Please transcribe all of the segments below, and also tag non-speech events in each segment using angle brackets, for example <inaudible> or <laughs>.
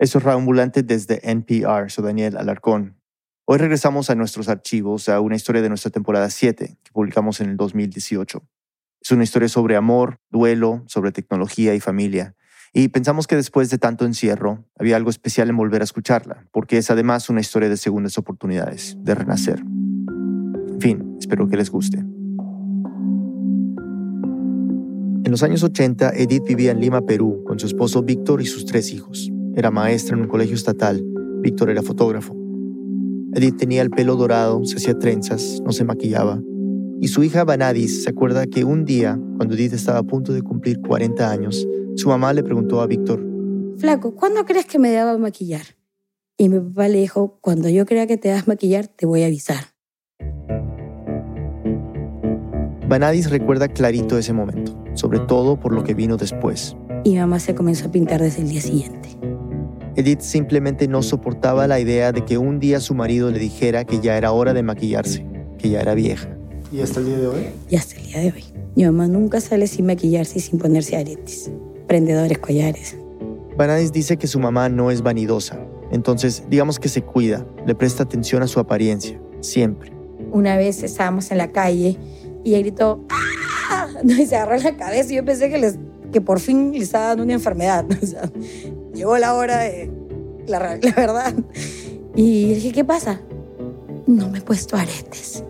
Eso es desde NPR, soy Daniel Alarcón. Hoy regresamos a nuestros archivos a una historia de nuestra temporada 7 que publicamos en el 2018. Es una historia sobre amor, duelo, sobre tecnología y familia. Y pensamos que después de tanto encierro había algo especial en volver a escucharla, porque es además una historia de segundas oportunidades, de renacer. En fin, espero que les guste. En los años 80, Edith vivía en Lima, Perú, con su esposo Víctor y sus tres hijos. Era maestra en un colegio estatal. Víctor era fotógrafo. Edith tenía el pelo dorado, se hacía trenzas, no se maquillaba. Y su hija Vanadis se acuerda que un día, cuando Edith estaba a punto de cumplir 40 años, su mamá le preguntó a Víctor, Flaco, ¿cuándo crees que me daba maquillar? Y mi papá le dijo, cuando yo crea que te das maquillar, te voy a avisar. Vanadis recuerda clarito ese momento, sobre todo por lo que vino después. Y mamá se comenzó a pintar desde el día siguiente. Edith simplemente no soportaba la idea de que un día su marido le dijera que ya era hora de maquillarse, que ya era vieja. ¿Y hasta el día de hoy? Y hasta el día de hoy. Mi mamá nunca sale sin maquillarse y sin ponerse aretes, prendedores, collares. Vanadis dice que su mamá no es vanidosa, entonces digamos que se cuida, le presta atención a su apariencia, siempre. Una vez estábamos en la calle y ella gritó, ¡Ah! <laughs> Y se agarró la cabeza y yo pensé que, les, que por fin le estaba dando una enfermedad. <laughs> O sea, llegó la hora de la, la verdad. Y dije, ¿qué pasa? No me he puesto aretes.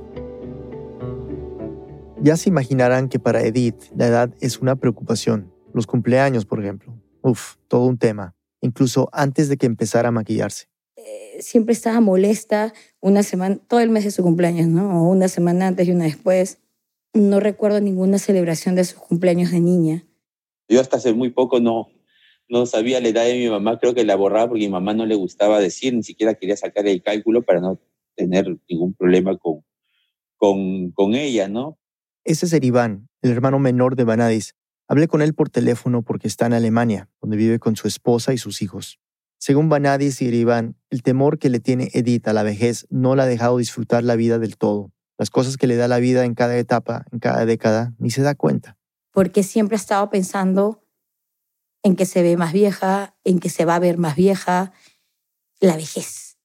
Ya se imaginarán que para Edith la edad es una preocupación. Los cumpleaños, por ejemplo. Uf, todo un tema. Incluso antes de que empezara a maquillarse. Eh, siempre estaba molesta una semana, todo el mes de su cumpleaños, ¿no? O una semana antes y una después. No recuerdo ninguna celebración de sus cumpleaños de niña. Yo hasta hace muy poco no, no sabía la edad de mi mamá, creo que la borraba porque mi mamá no le gustaba decir, ni siquiera quería sacar el cálculo para no tener ningún problema con, con, con ella, ¿no? Ese es Eriván, el hermano menor de Vanadis. Hablé con él por teléfono porque está en Alemania, donde vive con su esposa y sus hijos. Según Vanadis y Eriván, el temor que le tiene Edith a la vejez no la ha dejado disfrutar la vida del todo. Las cosas que le da la vida en cada etapa, en cada década, ni se da cuenta. Porque siempre ha estado pensando en que se ve más vieja, en que se va a ver más vieja, la vejez.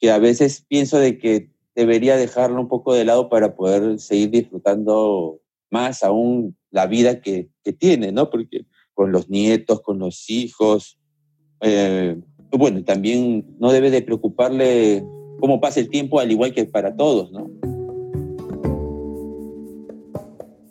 Que a veces pienso de que debería dejarlo un poco de lado para poder seguir disfrutando más aún la vida que, que tiene, ¿no? Porque con los nietos, con los hijos, eh, bueno, también no debe de preocuparle cómo pasa el tiempo, al igual que para todos, ¿no?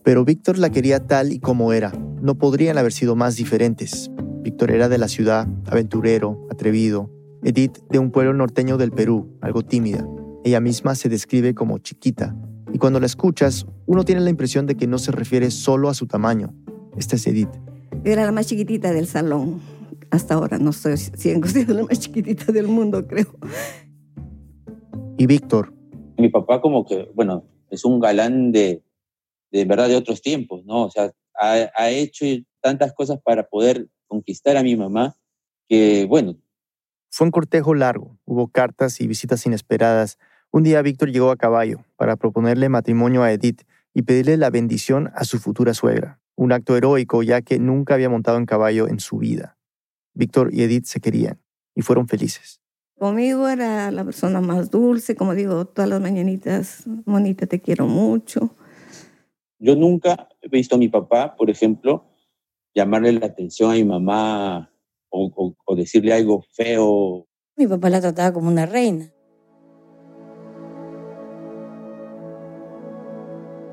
Pero Víctor la quería tal y como era. No podrían haber sido más diferentes. Víctor era de la ciudad, aventurero, atrevido. Edith de un pueblo norteño del Perú, algo tímida. Ella misma se describe como chiquita. Y cuando la escuchas, uno tiene la impresión de que no se refiere solo a su tamaño. Esta es Edith. Era la más chiquitita del salón. Hasta ahora no estoy siendo la más chiquitita del mundo, creo. Y Víctor. Mi papá como que, bueno, es un galán de, de verdad de otros tiempos, ¿no? O sea, ha, ha hecho tantas cosas para poder conquistar a mi mamá que, bueno. Fue un cortejo largo, hubo cartas y visitas inesperadas. Un día Víctor llegó a caballo para proponerle matrimonio a Edith y pedirle la bendición a su futura suegra, un acto heroico ya que nunca había montado en caballo en su vida. Víctor y Edith se querían y fueron felices. Conmigo era la persona más dulce, como digo, todas las mañanitas, Monita, te quiero mucho. Yo nunca he visto a mi papá, por ejemplo, llamarle la atención a mi mamá o, o, o decirle algo feo. Mi papá la trataba como una reina.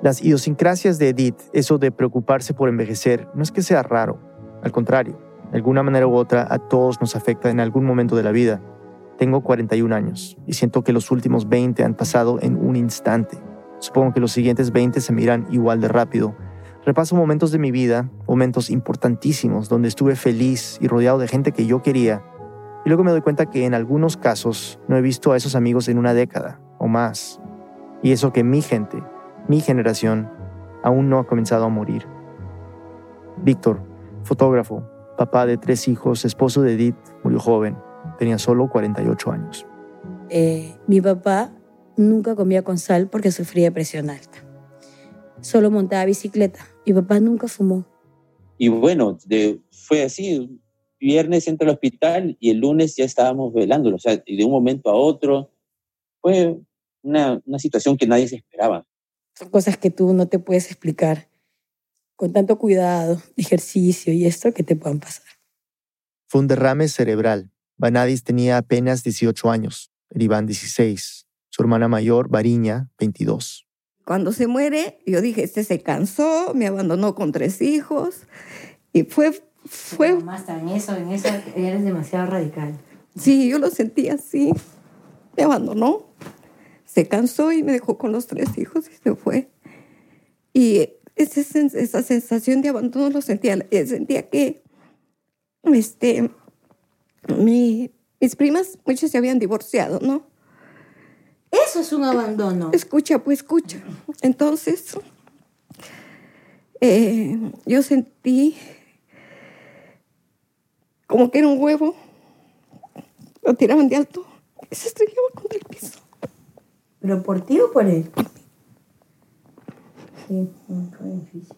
Las idiosincrasias de Edith, eso de preocuparse por envejecer, no es que sea raro. Al contrario, de alguna manera u otra a todos nos afecta en algún momento de la vida. Tengo 41 años y siento que los últimos 20 han pasado en un instante. Supongo que los siguientes 20 se miran igual de rápido. Repaso momentos de mi vida, momentos importantísimos donde estuve feliz y rodeado de gente que yo quería. Y luego me doy cuenta que en algunos casos no he visto a esos amigos en una década o más. Y eso que mi gente, mi generación, aún no ha comenzado a morir. Víctor, fotógrafo, papá de tres hijos, esposo de Edith, murió joven. Tenía solo 48 años. Eh, mi papá nunca comía con sal porque sufría de presión alta. Solo montaba bicicleta. Mi papá nunca fumó. Y bueno, de, fue así. viernes entra al hospital y el lunes ya estábamos velándolo, o sea, de un momento a otro. Fue una, una situación que nadie se esperaba. Son cosas que tú no te puedes explicar con tanto cuidado, ejercicio y esto que te puedan pasar. Fue un derrame cerebral. Vanadis tenía apenas 18 años, Iván 16, su hermana mayor, Variña, 22. Cuando se muere, yo dije, este se cansó, me abandonó con tres hijos y fue... fue... Más en eso, en eso eres demasiado radical. Sí, yo lo sentí así. Me abandonó, se cansó y me dejó con los tres hijos y se fue. Y esa, esa sensación de abandono lo sentía. Eh, sentía que este, mi, mis primas, muchas se habían divorciado, ¿no? Eso es un abandono. Escucha, pues escucha. Entonces, eh, yo sentí como que era un huevo. Lo tiraban de alto y se estrellaba contra el piso. ¿Pero por ti o por él? Sí, fue difícil.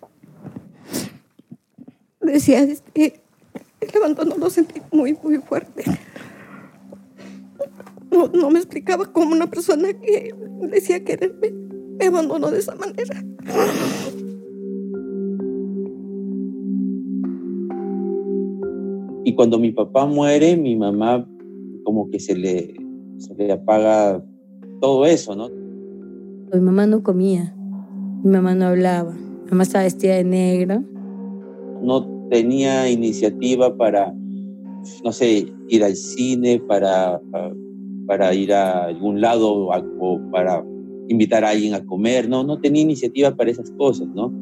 Decía, este, el abandono lo sentí muy, muy fuerte. No, no me explicaba cómo una persona que decía quererme me abandonó de esa manera. Y cuando mi papá muere, mi mamá como que se le, se le apaga todo eso, ¿no? Mi mamá no comía, mi mamá no hablaba, mi mamá estaba vestida de negro. No tenía iniciativa para, no sé, ir al cine, para, para ir a algún lado o para invitar a alguien a comer, no, no tenía iniciativa para esas cosas, ¿no?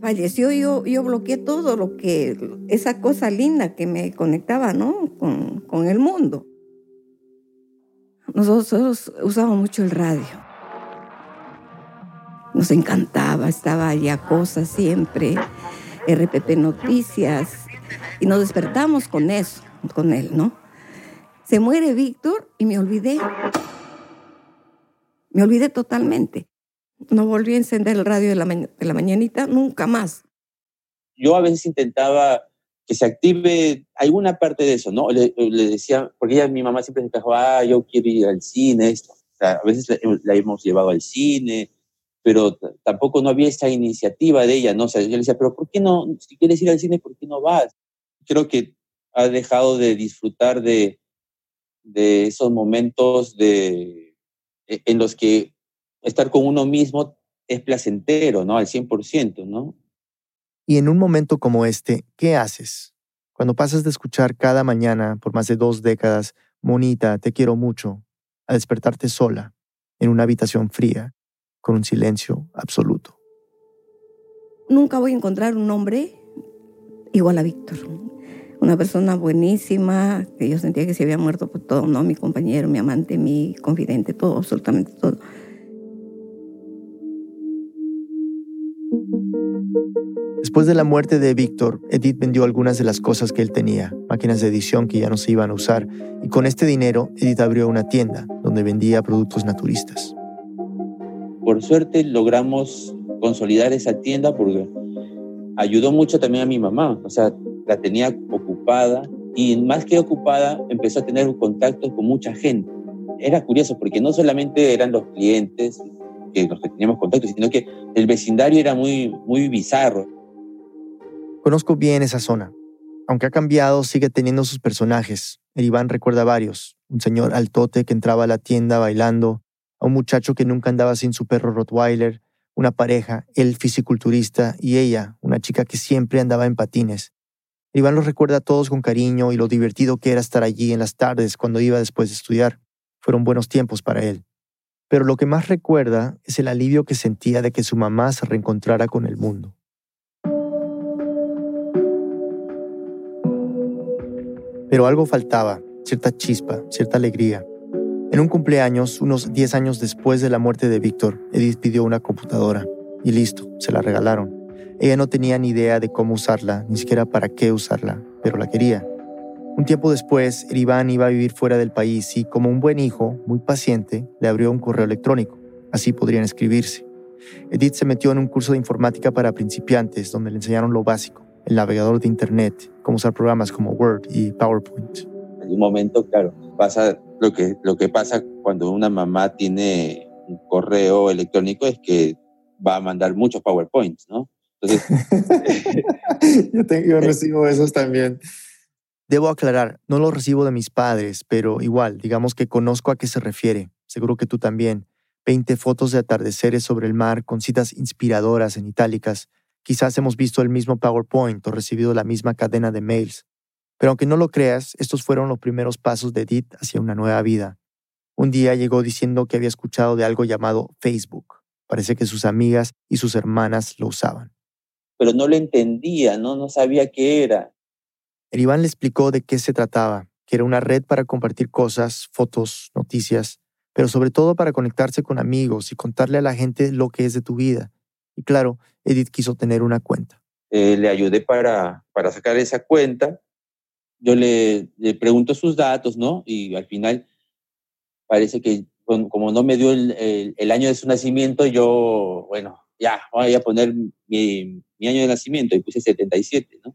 Falleció, yo, yo bloqueé todo lo que, esa cosa linda que me conectaba, ¿no? Con, con el mundo. Nosotros usábamos mucho el radio. Nos encantaba, estaba allá cosas siempre, RPP Noticias, y nos despertamos con eso, con él, ¿no? Se muere Víctor y me olvidé. Me olvidé totalmente. No volví a encender el radio de la, de la mañanita nunca más. Yo a veces intentaba que se active alguna parte de eso, ¿no? Le, decía, porque ella, mi mamá siempre se quejó, ah, yo quiero ir al cine, esto. O sea, a veces la, hemos llevado al cine, pero tampoco no había esa iniciativa de ella, ¿no? O sea, yo le decía, pero ¿por qué no, si quieres ir al cine, ¿por qué no vas? Creo que ha dejado de disfrutar de, de esos momentos de, e, en los que estar con uno mismo es placentero, ¿no? Al 100%, ¿no? Y en un momento como este, ¿qué haces? Cuando pasas de escuchar cada mañana por más de dos décadas, Monita, te quiero mucho, a despertarte sola, en una habitación fría, con un silencio absoluto. Nunca voy a encontrar un hombre igual a Víctor una persona buenísima, que yo sentía que se había muerto por todo, ¿no? Mi compañero, mi amante, mi confidente, todo, absolutamente todo. Después de la muerte de Víctor, Edith vendió algunas de las cosas que él tenía, máquinas de edición que ya no se iban a usar, y con este dinero Edith abrió una tienda donde vendía productos naturistas. Por suerte logramos consolidar esa tienda porque ayudó mucho también a mi mamá, o sea, la tenía y más que ocupada empezó a tener un contacto con mucha gente. Era curioso porque no solamente eran los clientes que los que teníamos contacto, sino que el vecindario era muy, muy bizarro. Conozco bien esa zona. Aunque ha cambiado, sigue teniendo sus personajes. El Iván recuerda varios. Un señor altote que entraba a la tienda bailando, a un muchacho que nunca andaba sin su perro Rottweiler, una pareja, él fisiculturista y ella, una chica que siempre andaba en patines. Iván los recuerda a todos con cariño y lo divertido que era estar allí en las tardes cuando iba después de estudiar. Fueron buenos tiempos para él. Pero lo que más recuerda es el alivio que sentía de que su mamá se reencontrara con el mundo. Pero algo faltaba, cierta chispa, cierta alegría. En un cumpleaños, unos 10 años después de la muerte de Víctor, Edith pidió una computadora. Y listo, se la regalaron. Ella no tenía ni idea de cómo usarla, ni siquiera para qué usarla, pero la quería. Un tiempo después, Iván iba a vivir fuera del país y, como un buen hijo, muy paciente, le abrió un correo electrónico. Así podrían escribirse. Edith se metió en un curso de informática para principiantes donde le enseñaron lo básico, el navegador de Internet, cómo usar programas como Word y PowerPoint. En un momento, claro, pasa lo que, lo que pasa cuando una mamá tiene un correo electrónico es que va a mandar muchos PowerPoints, ¿no? Entonces, <laughs> yo, yo recibo esos también. Debo aclarar, no los recibo de mis padres, pero igual, digamos que conozco a qué se refiere. Seguro que tú también. 20 fotos de atardeceres sobre el mar con citas inspiradoras en itálicas. Quizás hemos visto el mismo PowerPoint o recibido la misma cadena de mails. Pero aunque no lo creas, estos fueron los primeros pasos de Edith hacia una nueva vida. Un día llegó diciendo que había escuchado de algo llamado Facebook. Parece que sus amigas y sus hermanas lo usaban. Pero no lo entendía, ¿no? No sabía qué era. El Iván le explicó de qué se trataba, que era una red para compartir cosas, fotos, noticias, pero sobre todo para conectarse con amigos y contarle a la gente lo que es de tu vida. Y claro, Edith quiso tener una cuenta. Eh, le ayudé para, para sacar esa cuenta. Yo le, le pregunto sus datos, ¿no? Y al final parece que como no me dio el, el, año de su nacimiento, yo, bueno, ya, voy a poner mi, mi año de nacimiento y puse 77, ¿no?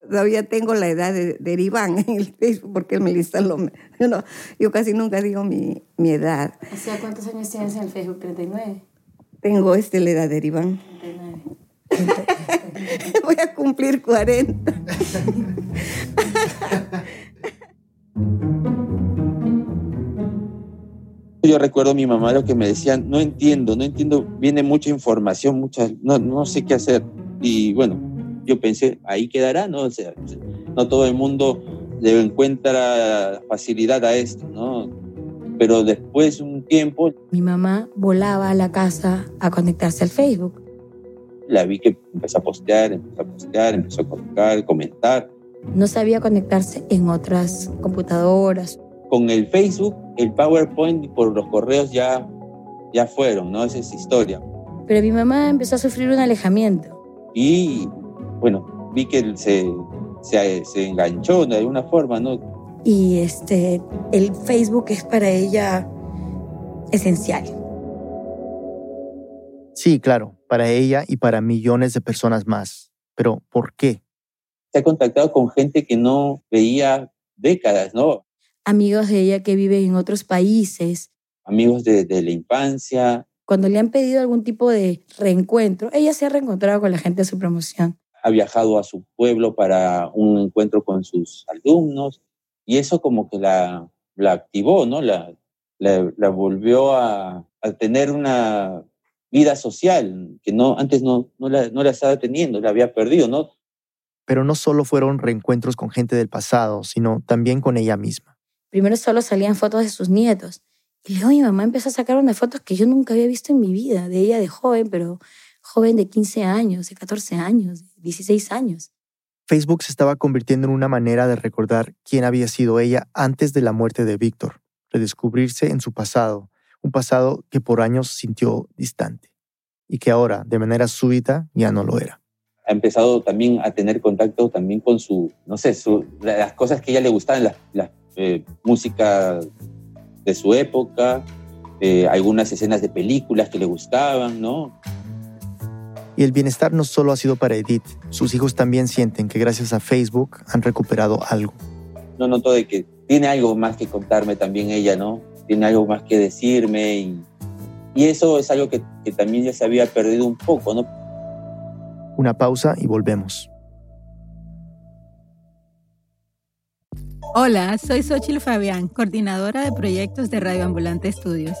Todavía tengo la edad de, de Iván en el Facebook porque él me lista lo... No, yo casi nunca digo mi, mi edad. O sea, ¿cuántos años tienes en el Facebook? ¿39? Tengo este, la edad de Iván. 39. <laughs> Voy a cumplir 40. <laughs> Yo recuerdo a mi mamá lo que me decían, no entiendo, no entiendo, viene mucha información, mucha, no, no sé qué hacer. Y bueno, yo pensé, ahí quedará, ¿no? O sea, no todo el mundo le encuentra facilidad a esto, ¿no? Pero después un tiempo... Mi mamá volaba a la casa a conectarse al Facebook. La vi que empezó a postear, empezó a postear, empezó a colocar, comentar. No sabía conectarse en otras computadoras con el Facebook, el PowerPoint por los correos ya, ya fueron, ¿no? Esa es historia. Pero mi mamá empezó a sufrir un alejamiento. Y bueno, vi que se, se, se enganchó de alguna forma, ¿no? Y este, el Facebook es para ella esencial. Sí, claro, para ella y para millones de personas más. Pero, ¿por qué? Se ha contactado con gente que no veía décadas, ¿no? Amigos de ella que viven en otros países. Amigos de, la infancia. Cuando le han pedido algún tipo de reencuentro, ella se ha reencontrado con la gente de su promoción. Ha viajado a su pueblo para un encuentro con sus alumnos y eso como que la, la activó, ¿no? La, la, volvió a, a, tener una vida social que no, antes no, no, la, no la estaba teniendo, la había perdido, ¿no? Pero no solo fueron reencuentros con gente del pasado, sino también con ella misma. Primero solo salían fotos de sus nietos. Y luego mi mamá empezó a sacar unas fotos que yo nunca había visto en mi vida, de ella de joven, pero joven de 15 años, de 14 años, de 16 años. Facebook se estaba convirtiendo en una manera de recordar quién había sido ella antes de la muerte de Víctor, redescubrirse en su pasado, un pasado que por años sintió distante y que ahora, de manera súbita, ya no lo era. Ha empezado también a tener contacto también con su, no sé, las cosas que a ella le gustaban, las, las eh, música de su época, eh, algunas escenas de películas que le gustaban, ¿no? Y el bienestar no solo ha sido para Edith, sus hijos también sienten que gracias a Facebook han recuperado algo. No noto de que tiene algo más que contarme también ella, ¿no? Tiene algo más que decirme y, y eso es algo que, que también ya se había perdido un poco, ¿no? Una pausa y volvemos. Hola, soy Xochil Fabián, coordinadora de proyectos de Radio Ambulante Estudios.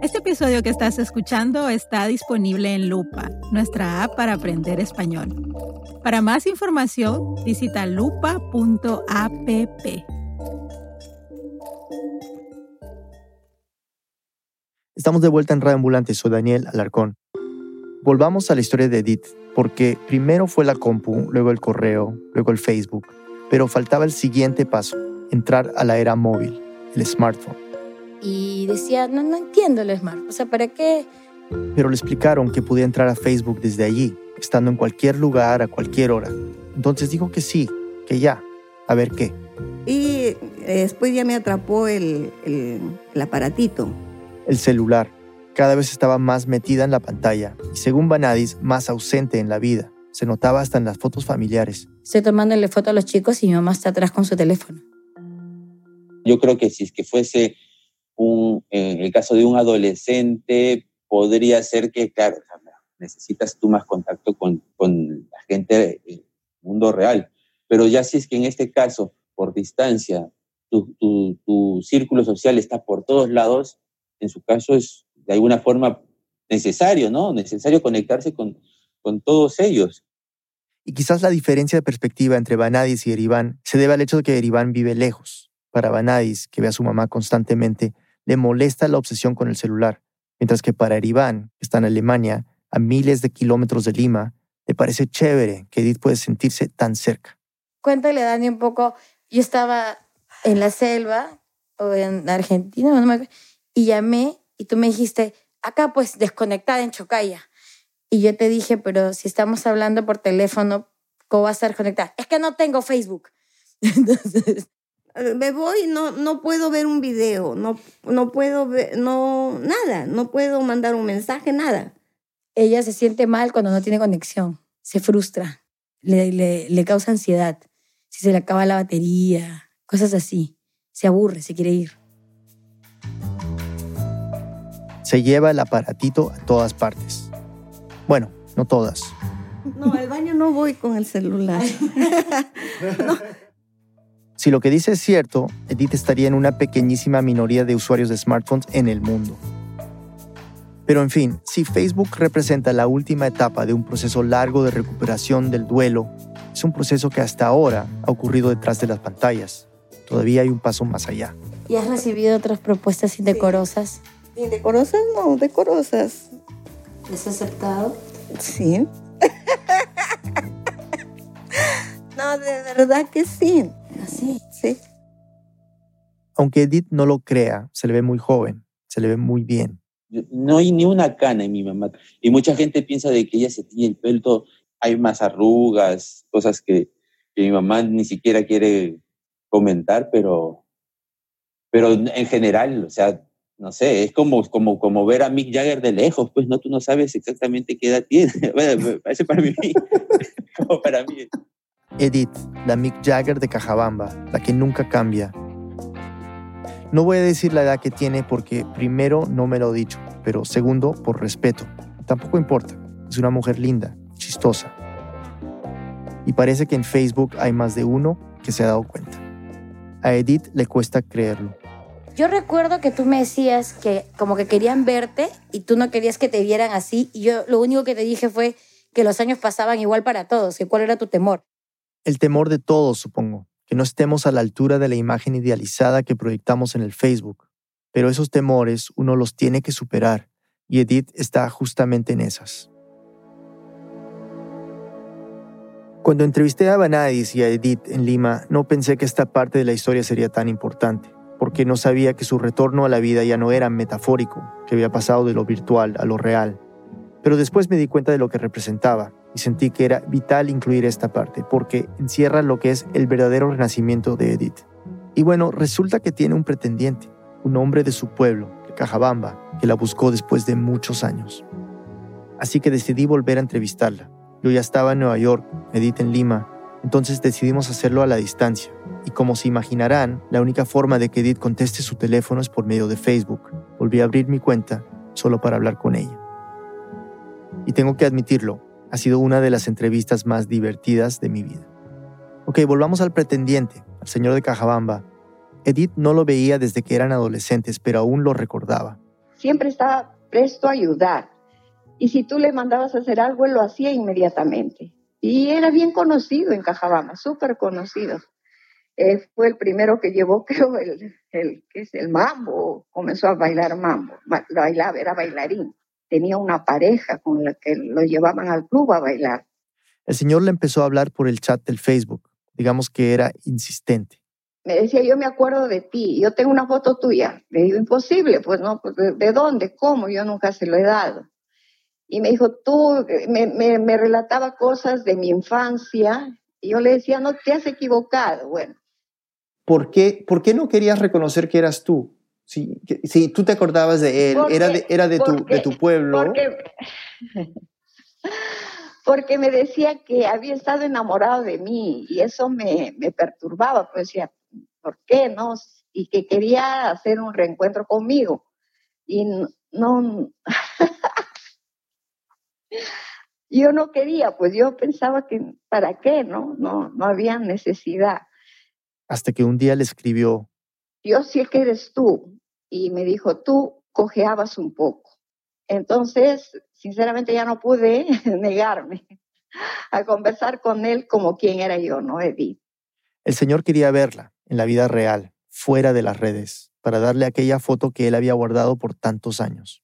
Este episodio que estás escuchando está disponible en Lupa, nuestra app para aprender español. Para más información, visita lupa.app. Estamos de vuelta en Radio Ambulante, soy Daniel Alarcón. Volvamos a la historia de Edith, porque primero fue la compu, luego el correo, luego el Facebook pero faltaba el siguiente paso, entrar a la era móvil, el smartphone. Y decía, no, no entiendo el smartphone, o sea, ¿para qué? Pero le explicaron que podía entrar a Facebook desde allí, estando en cualquier lugar, a cualquier hora. Entonces dijo que sí, que ya, a ver qué. Y eh, después ya me atrapó el, el, el aparatito. El celular. Cada vez estaba más metida en la pantalla y según Vanadis, más ausente en la vida. Se notaba hasta en las fotos familiares. Estoy tomándole foto a los chicos y mi mamá está atrás con su teléfono. Yo creo que si es que fuese un, en el caso de un adolescente, podría ser que, claro, necesitas tú más contacto con, con la gente del mundo real. Pero ya si es que en este caso, por distancia, tu, tu, tu círculo social está por todos lados, en su caso es de alguna forma necesario, ¿no? Necesario conectarse con, con todos ellos. Y quizás la diferencia de perspectiva entre Vanadis y Eriván se debe al hecho de que Eriván vive lejos. Para Vanadis, que ve a su mamá constantemente, le molesta la obsesión con el celular, mientras que para Eriván, que está en Alemania, a miles de kilómetros de Lima, le parece chévere que Edith puede sentirse tan cerca. Cuéntale, Dani, un poco. Yo estaba en la selva o en Argentina, no me acuerdo, y llamé y tú me dijiste, acá pues desconectada en Chocaya. Y yo te dije, pero si estamos hablando por teléfono, ¿cómo va a estar conectada? Es que no tengo Facebook. <laughs> Entonces, Me voy, no, no puedo ver un video, no, no puedo ver, no, nada, no puedo mandar un mensaje, nada. ella se siente mal cuando no tiene conexión, se frustra, le, le, le causa ansiedad, si se le acaba la batería, cosas así, se aburre, se quiere ir. Se lleva el aparatito a todas partes. Bueno, no todas. No, al baño no voy con el celular. <laughs> Si lo que dice es cierto, Edith estaría en una pequeñísima minoría de usuarios de smartphones en el mundo. Pero en fin, si Facebook representa la última etapa de un proceso largo de recuperación del duelo, es un proceso que hasta ahora ha ocurrido detrás de las pantallas. Todavía hay un paso más allá. ¿Y has recibido otras propuestas indecorosas? Indecorosas, no, decorosas. ¿Les has aceptado? Sí. <laughs> no, de verdad que sí. Así. Sí. Aunque Edith no lo crea, se le ve muy joven, se le ve muy bien. No hay ni una cana en mi mamá. Y mucha gente piensa de que ella se tiñe el pelo, todo. hay más arrugas, cosas que, que mi mamá ni siquiera quiere comentar, pero, pero en general, o sea, no sé, es como, como, como ver a Mick Jagger de lejos, pues no, tú no sabes exactamente qué edad tiene. <laughs> Bueno, parece para mí, <laughs> como para mí. Edith, la Mick Jagger de Cajabamba, la que nunca cambia. No voy a decir la edad que tiene porque primero no me lo he dicho, pero segundo por respeto. Tampoco importa, es una mujer linda, chistosa. Y parece que en Facebook hay más de uno que se ha dado cuenta. A Edith le cuesta creerlo. Yo recuerdo que tú me decías que como que querían verte y tú no querías que te vieran así y yo lo único que te dije fue que los años pasaban igual para todos, cuál era tu temor. El temor de todos, supongo, que no estemos a la altura de la imagen idealizada que proyectamos en el Facebook. Pero esos temores uno los tiene que superar y Edith está justamente en esas. Cuando entrevisté a Vanadis y a Edith en Lima, no pensé que esta parte de la historia sería tan importante, porque no sabía que su retorno a la vida ya no era metafórico, que había pasado de lo virtual a lo real. Pero después me di cuenta de lo que representaba y sentí que era vital incluir esta parte, porque encierra lo que es el verdadero renacimiento de Edith. Y bueno, resulta que tiene un pretendiente, un hombre de su pueblo, Cajabamba, que la buscó después de muchos años. Así que decidí volver a entrevistarla. Yo ya estaba en Nueva York, Edith en Lima, entonces decidimos hacerlo a la distancia. Y como se imaginarán, la única forma de que Edith conteste su teléfono es por medio de Facebook. Volví a abrir mi cuenta solo para hablar con ella. Y tengo que admitirlo, ha sido una de las entrevistas más divertidas de mi vida. Ok, volvamos al pretendiente, al señor de Cajabamba. Edith no lo veía desde que eran adolescentes, pero aún lo recordaba. Siempre estaba presto a ayudar. Y si tú le mandabas a hacer algo, lo hacía inmediatamente. Y era bien conocido en Cajabamba, súper conocido. Fue el primero que llevó, <laughs> creo, el, el, ¿qué es? el mambo. Comenzó a bailar mambo. Bailaba, era bailarín. Tenía una pareja con la que lo llevaban al club a bailar. El señor le empezó a hablar por el chat del Facebook. Digamos que era insistente. Me decía, yo me acuerdo de ti, yo tengo una foto tuya. Le digo, imposible, pues no, pues, ¿de, de dónde? ¿Cómo? Yo nunca se lo he dado. Y me dijo, tú, me, me, me, relataba cosas de mi infancia. Y yo le decía, no te has equivocado. Bueno. ¿Por qué, ¿por qué no querías reconocer que eras tú? Si, si tú te acordabas de él, Porque- era de, era de, tu, de tu pueblo. Porque, <laughs> porque me decía que había estado enamorado de mí y eso me, me perturbaba, pues decía, ¿por qué no? Y que quería hacer un reencuentro conmigo. Y no, <laughs> yo no quería, pues yo pensaba que, ¿para qué? No, no, no había necesidad. Hasta que un día le escribió, yo sé que eres tú. Y me dijo, tú cojeabas un poco. Entonces, sinceramente ya no pude <laughs> negarme a conversar con él como quien era yo, ¿no, Edith? El Señor quería verla en la vida real, fuera de las redes, para darle aquella foto que él había guardado por tantos años.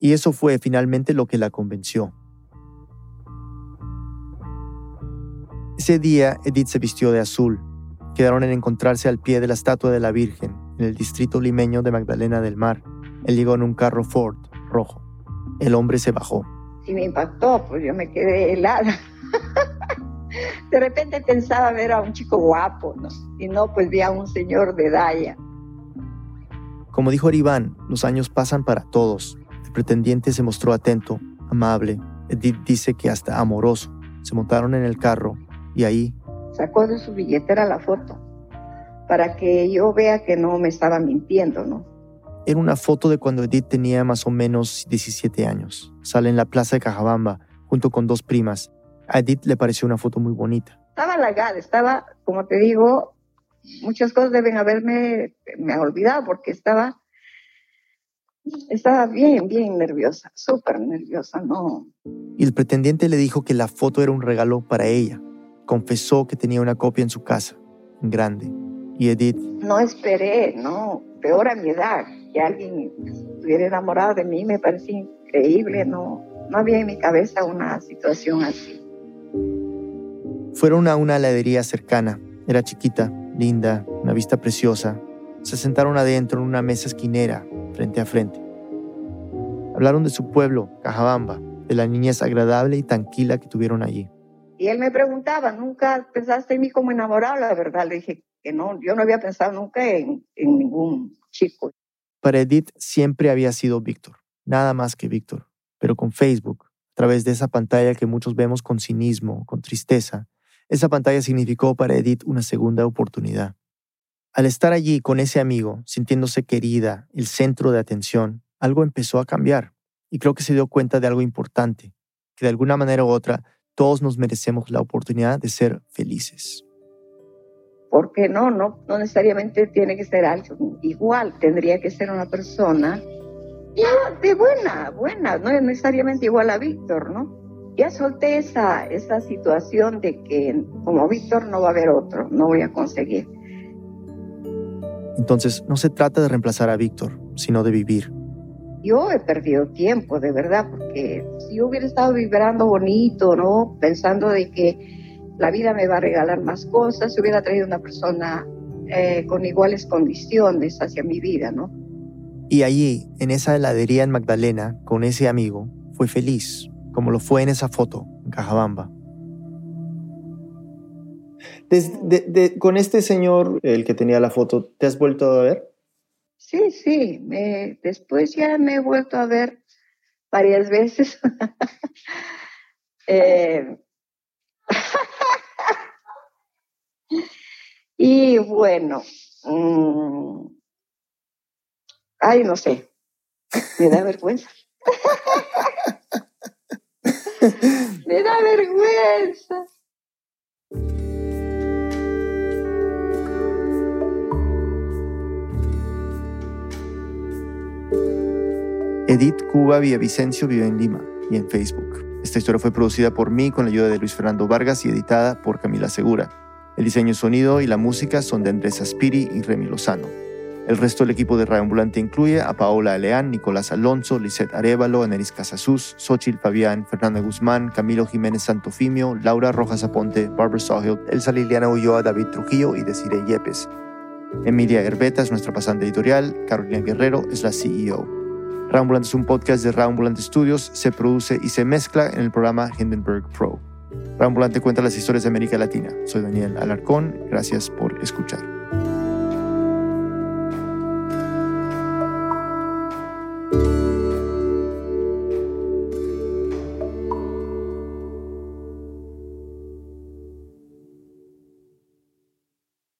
Y eso fue finalmente lo que la convenció. Ese día, Edith se vistió de azul. Quedaron en encontrarse al pie de la estatua de la Virgen, en el distrito limeño de Magdalena del Mar. Él llegó en un carro Ford rojo. El hombre se bajó. Y me impactó, pues yo me quedé helada. <laughs> de repente pensaba ver a un chico guapo, ¿no? Y no, pues vi a un señor de Daya. Como dijo Aribán, los años pasan para todos. El pretendiente se mostró atento, amable. Edith dice que hasta amoroso. Se montaron en el carro y ahí... Sacó de su billetera la foto para que yo vea que no me estaba mintiendo, ¿no? Era una foto de cuando Edith tenía más o menos 17 años. Sale en la plaza de Cajabamba junto con dos primas. A Edith le pareció una foto muy bonita. Estaba halagada, estaba, como te digo, muchas cosas deben haberme me olvidado porque estaba estaba bien, bien nerviosa, súper nerviosa, ¿no? Y el pretendiente le dijo que la foto era un regalo para ella. Confesó que tenía una copia en su casa, grande. Y Edith... No esperé, no, peor a mi edad, que alguien estuviera enamorado de mí me parecía increíble, no, no había en mi cabeza una situación así. Fueron a una heladería cercana. Era chiquita, linda, una vista preciosa. Se sentaron adentro en una mesa esquinera, frente a frente. Hablaron de su pueblo, Cajabamba, de la niñez agradable y tranquila que tuvieron allí. Y él me preguntaba, ¿nunca pensaste en mí como enamorado? La verdad, le dije que no, yo no había pensado nunca en, en ningún chico. Para Edith siempre había sido Víctor, nada más que Víctor, pero con Facebook, a través de esa pantalla que muchos vemos con cinismo, con tristeza, esa pantalla significó para Edith una segunda oportunidad. Al estar allí con ese amigo, sintiéndose querida, el centro de atención, algo empezó a cambiar y creo que se dio cuenta de algo importante, que de alguna manera u otra todos nos merecemos la oportunidad de ser felices. ¿Por qué no? No, no necesariamente tiene que ser algo igual, tendría que ser una persona ya de buena, buena, no es necesariamente igual a Víctor, ¿no? Ya solté esa, esa situación de que como Víctor no va a haber otro, no voy a conseguir. Entonces, no se trata de reemplazar a Víctor, sino de vivir. Yo he perdido tiempo, de verdad, porque yo hubiera estado vibrando bonito, ¿no? Pensando de que la vida me va a regalar más cosas, hubiera traído una persona eh, con iguales condiciones hacia mi vida, ¿no? Y allí, en esa heladería en Magdalena, con ese amigo, fue feliz, como lo fue en esa foto, en Cajabamba. con este señor, el que tenía la foto, ¿te has vuelto a ver? Sí, sí, después ya me he vuelto a ver varias veces. <laughs> Eh, <laughs> y bueno, mm, ay, no sé, me da vergüenza. <laughs> Me da vergüenza. Edith Cuba Villavicencio vive en Lima y en Facebook. Esta historia fue producida por mí con la ayuda de Luis Fernando Vargas y editada por Camila Segura. El diseño sonido y la música son de Andrés Aspiri y Remy Lozano. El resto del equipo de Radio Ambulante incluye a Paola Aleán, Nicolás Alonso, Lisette Arevalo, Aneris Casasús, Xochitl Fabián, Fernanda Guzmán, Camilo Jiménez Santofimio, Laura Rojas Aponte, Barbara Sawhill, Elsa Liliana Ulloa, David Trujillo y Desiree Yepes. Emilia Herbeta es nuestra pasante editorial, Carolina Guerrero es la CEO. Radio Ambulante es un podcast de Radio Ambulante Studios, se produce y se mezcla en el programa Hindenburg Pro. Radio Ambulante cuenta las historias de América Latina. Soy Daniel Alarcón, gracias por escuchar.